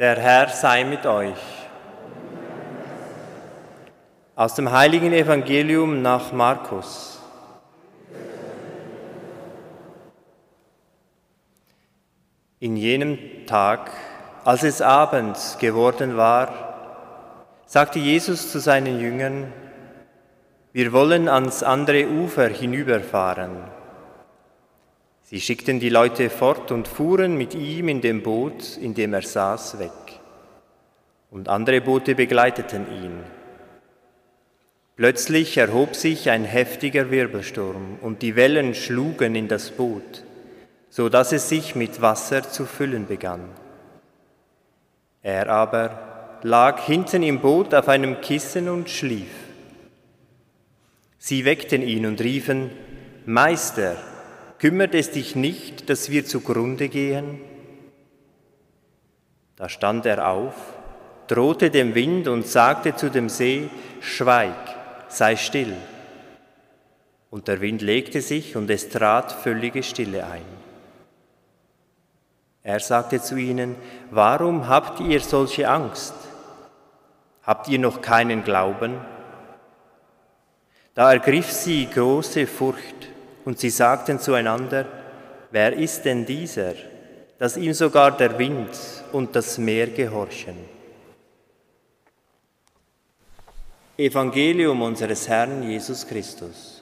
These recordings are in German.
Der Herr sei mit euch. Aus dem heiligen Evangelium nach Markus. In jenem Tag, als es Abend geworden war, sagte Jesus zu seinen Jüngern, wir wollen ans andere Ufer hinüberfahren. Sie schickten die Leute fort und fuhren mit ihm in dem Boot, in dem er saß, weg. Und andere Boote begleiteten ihn. Plötzlich erhob sich ein heftiger Wirbelsturm und die Wellen schlugen in das Boot, so dass es sich mit Wasser zu füllen begann. Er aber lag hinten im Boot auf einem Kissen und schlief. Sie weckten ihn und riefen, Meister, Kümmert es dich nicht, dass wir zugrunde gehen? Da stand er auf, drohte dem Wind und sagte zu dem See, Schweig, sei still. Und der Wind legte sich und es trat völlige Stille ein. Er sagte zu ihnen, warum habt ihr solche Angst? Habt ihr noch keinen Glauben? Da ergriff sie große Furcht und sie sagten zueinander, wer ist denn dieser, dass ihm sogar der Wind und das Meer gehorchen? Evangelium unseres Herrn Jesus Christus.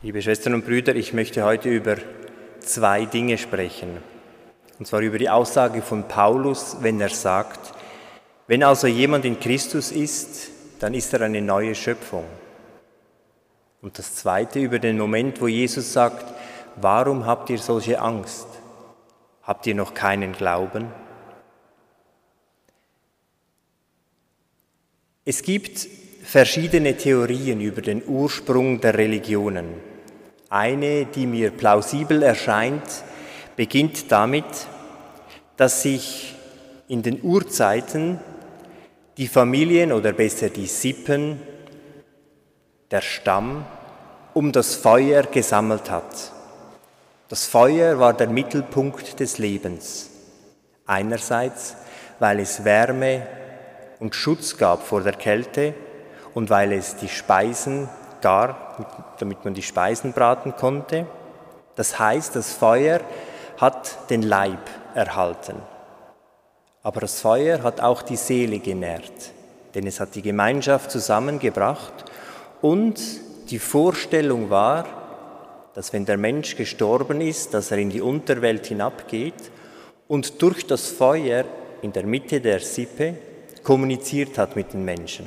Liebe Schwestern und Brüder, ich möchte heute über zwei Dinge sprechen. Und zwar über die Aussage von Paulus, wenn er sagt, wenn also jemand in Christus ist, dann ist er eine neue Schöpfung. Und das zweite über den Moment, wo Jesus sagt, warum habt ihr solche Angst? Habt ihr noch keinen Glauben? Es gibt verschiedene Theorien über den Ursprung der Religionen. Eine, die mir plausibel erscheint, beginnt damit, dass sich in den Urzeiten die Familien oder besser die Sippen, der Stamm, um das Feuer gesammelt hat. Das Feuer war der Mittelpunkt des Lebens. Einerseits, weil es Wärme und Schutz gab vor der Kälte, und weil es die Speisen gar, damit man die Speisen braten konnte. Das heißt, das Feuer hat den Leib erhalten. Aber das Feuer hat auch die Seele genährt, denn es hat die Gemeinschaft zusammengebracht und die Vorstellung war, dass wenn der Mensch gestorben ist, dass er in die Unterwelt hinabgeht und durch das Feuer in der Mitte der Sippe kommuniziert hat mit den Menschen.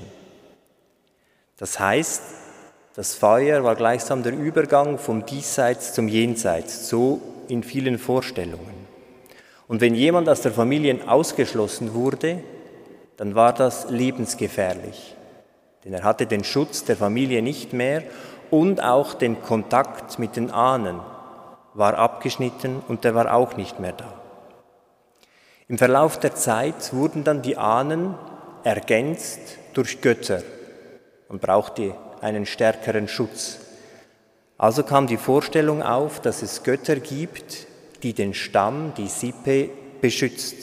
Das heißt, das Feuer war gleichsam der Übergang vom Diesseits zum Jenseits, so in vielen Vorstellungen. Und wenn jemand aus der Familie ausgeschlossen wurde, dann war das lebensgefährlich, denn er hatte den Schutz der Familie nicht mehr und auch den Kontakt mit den Ahnen war abgeschnitten und der war auch nicht mehr da. Im Verlauf der Zeit wurden dann die Ahnen ergänzt durch Götter, und brauchte einen stärkeren Schutz. Also kam die Vorstellung auf, dass es Götter gibt, die den Stamm, die Sippe beschützt.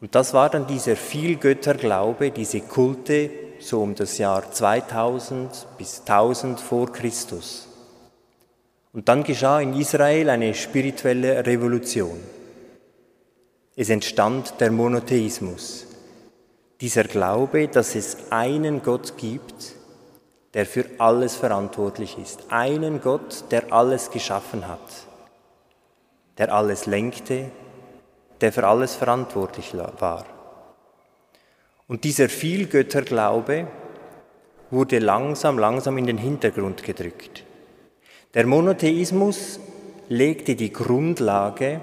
Und das war dann dieser Vielgötterglaube, diese Kulte, so um das Jahr 2000 bis 1000 vor Christus. Und dann geschah in Israel eine spirituelle Revolution. Es entstand der Monotheismus. Dieser Glaube, dass es einen Gott gibt, der für alles verantwortlich ist. Einen Gott, der alles geschaffen hat, der alles lenkte, der für alles verantwortlich war. Und dieser Vielgötterglaube wurde langsam, langsam in den Hintergrund gedrückt. Der Monotheismus legte die Grundlage,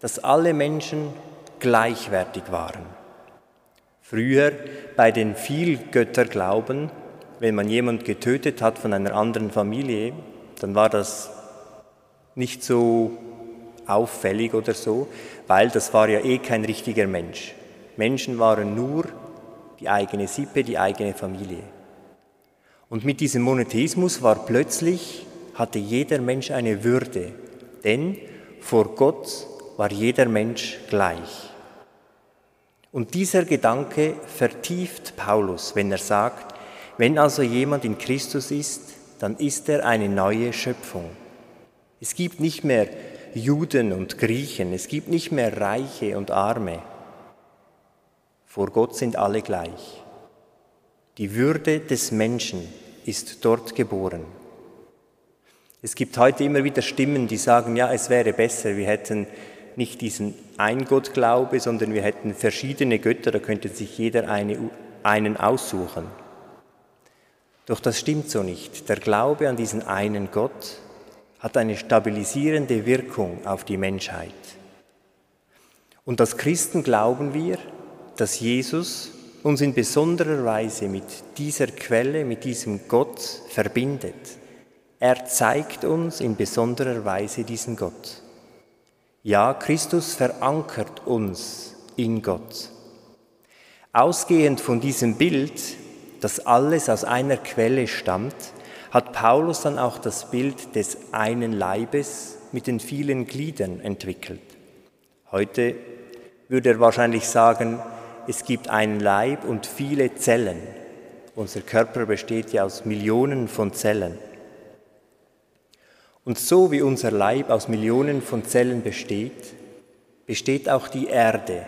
dass alle Menschen gleichwertig waren. Früher bei den Vielgötterglauben wenn man jemand getötet hat von einer anderen Familie, dann war das nicht so auffällig oder so, weil das war ja eh kein richtiger Mensch. Menschen waren nur die eigene Sippe, die eigene Familie. Und mit diesem Monotheismus war plötzlich, hatte jeder Mensch eine Würde, denn vor Gott war jeder Mensch gleich. Und dieser Gedanke vertieft Paulus, wenn er sagt, wenn also jemand in Christus ist, dann ist er eine neue Schöpfung. Es gibt nicht mehr Juden und Griechen, es gibt nicht mehr Reiche und Arme. Vor Gott sind alle gleich. Die Würde des Menschen ist dort geboren. Es gibt heute immer wieder Stimmen, die sagen, ja, es wäre besser, wir hätten nicht diesen Eingottglaube, sondern wir hätten verschiedene Götter, da könnte sich jeder eine, einen aussuchen. Doch das stimmt so nicht. Der Glaube an diesen einen Gott hat eine stabilisierende Wirkung auf die Menschheit. Und als Christen glauben wir, dass Jesus uns in besonderer Weise mit dieser Quelle, mit diesem Gott verbindet. Er zeigt uns in besonderer Weise diesen Gott. Ja, Christus verankert uns in Gott. Ausgehend von diesem Bild, dass alles aus einer Quelle stammt, hat Paulus dann auch das Bild des einen Leibes mit den vielen Gliedern entwickelt. Heute würde er wahrscheinlich sagen, es gibt einen Leib und viele Zellen. Unser Körper besteht ja aus Millionen von Zellen. Und so wie unser Leib aus Millionen von Zellen besteht, besteht auch die Erde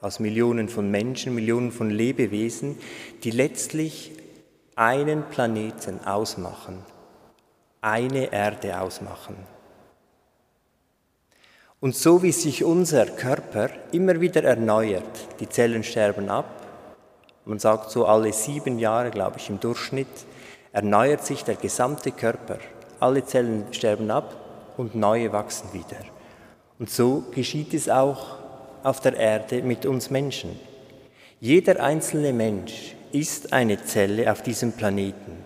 aus Millionen von Menschen, Millionen von Lebewesen, die letztlich einen Planeten ausmachen, eine Erde ausmachen. Und so wie sich unser Körper immer wieder erneuert, die Zellen sterben ab, man sagt so alle sieben Jahre, glaube ich, im Durchschnitt, erneuert sich der gesamte Körper alle Zellen sterben ab und neue wachsen wieder. Und so geschieht es auch auf der Erde mit uns Menschen. Jeder einzelne Mensch ist eine Zelle auf diesem Planeten,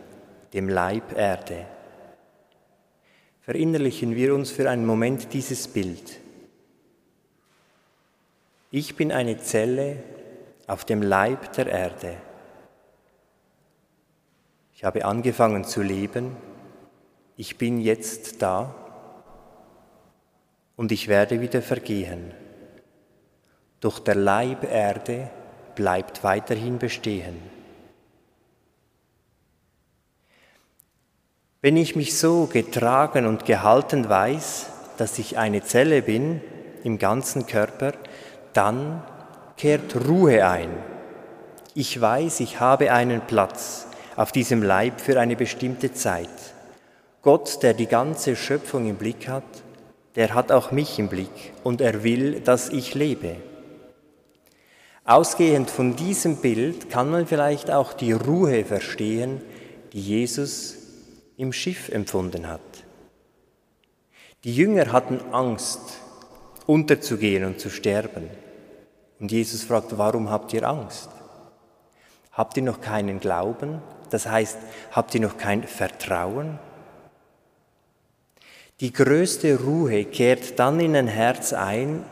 dem Leib Erde. Verinnerlichen wir uns für einen Moment dieses Bild. Ich bin eine Zelle auf dem Leib der Erde. Ich habe angefangen zu leben ich bin jetzt da und ich werde wieder vergehen. Doch der Leib Erde bleibt weiterhin bestehen. Wenn ich mich so getragen und gehalten weiß, dass ich eine Zelle bin im ganzen Körper, dann kehrt Ruhe ein. Ich weiß, ich habe einen Platz auf diesem Leib für eine bestimmte Zeit. Gott, der die ganze Schöpfung im Blick hat, der hat auch mich im Blick und er will, dass ich lebe. Ausgehend von diesem Bild kann man vielleicht auch die Ruhe verstehen, die Jesus im Schiff empfunden hat. Die Jünger hatten Angst, unterzugehen und zu sterben. Und Jesus fragt, warum habt ihr Angst? Habt ihr noch keinen Glauben? Das heißt, habt ihr noch kein Vertrauen? Die größte Ruhe kehrt dann in ein Herz ein,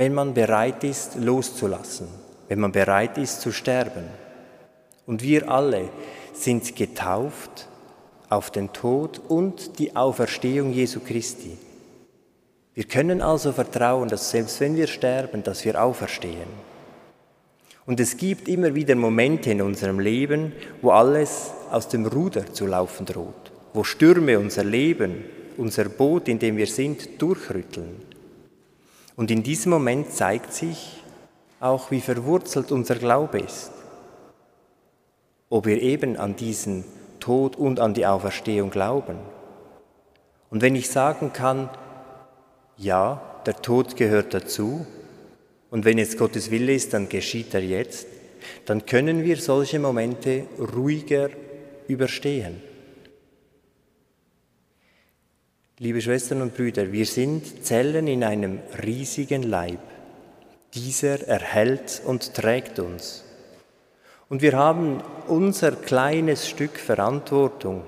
wenn man bereit ist, loszulassen, wenn man bereit ist zu sterben. Und wir alle sind getauft auf den Tod und die Auferstehung Jesu Christi. Wir können also vertrauen, dass selbst wenn wir sterben, dass wir auferstehen. Und es gibt immer wieder Momente in unserem Leben, wo alles aus dem Ruder zu laufen droht, wo Stürme unser Leben unser Boot, in dem wir sind, durchrütteln. Und in diesem Moment zeigt sich auch, wie verwurzelt unser Glaube ist. Ob wir eben an diesen Tod und an die Auferstehung glauben. Und wenn ich sagen kann, ja, der Tod gehört dazu, und wenn es Gottes Wille ist, dann geschieht er jetzt, dann können wir solche Momente ruhiger überstehen. Liebe Schwestern und Brüder, wir sind Zellen in einem riesigen Leib. Dieser erhält und trägt uns. Und wir haben unser kleines Stück Verantwortung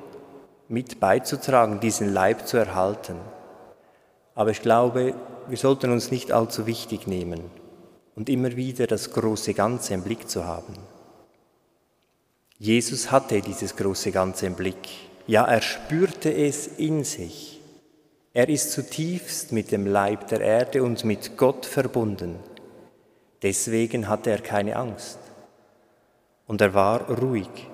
mit beizutragen, diesen Leib zu erhalten. Aber ich glaube, wir sollten uns nicht allzu wichtig nehmen und immer wieder das große Ganze im Blick zu haben. Jesus hatte dieses große Ganze im Blick. Ja, er spürte es in sich. Er ist zutiefst mit dem Leib der Erde und mit Gott verbunden. Deswegen hatte er keine Angst und er war ruhig.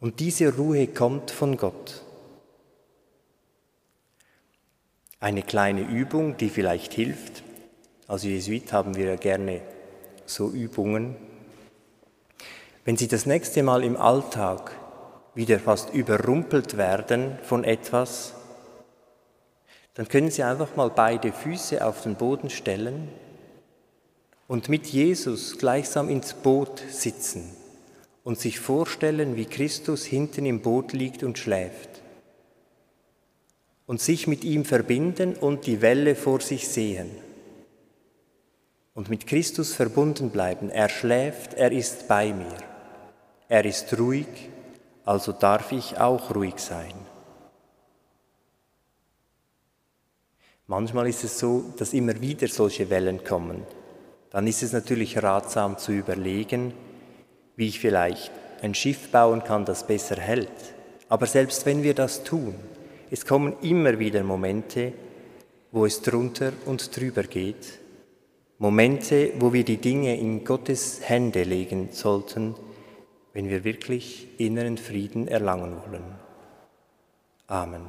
Und diese Ruhe kommt von Gott. Eine kleine Übung, die vielleicht hilft. Als Jesuit haben wir ja gerne so Übungen. Wenn Sie das nächste Mal im Alltag wieder fast überrumpelt werden von etwas, dann können Sie einfach mal beide Füße auf den Boden stellen und mit Jesus gleichsam ins Boot sitzen und sich vorstellen, wie Christus hinten im Boot liegt und schläft und sich mit ihm verbinden und die Welle vor sich sehen und mit Christus verbunden bleiben. Er schläft, er ist bei mir, er ist ruhig, also darf ich auch ruhig sein. Manchmal ist es so, dass immer wieder solche Wellen kommen dann ist es natürlich ratsam zu überlegen, wie ich vielleicht ein Schiff bauen kann, das besser hält. Aber selbst wenn wir das tun, es kommen immer wieder Momente, wo es drunter und drüber geht. Momente, wo wir die Dinge in Gottes Hände legen sollten, wenn wir wirklich inneren Frieden erlangen wollen. Amen.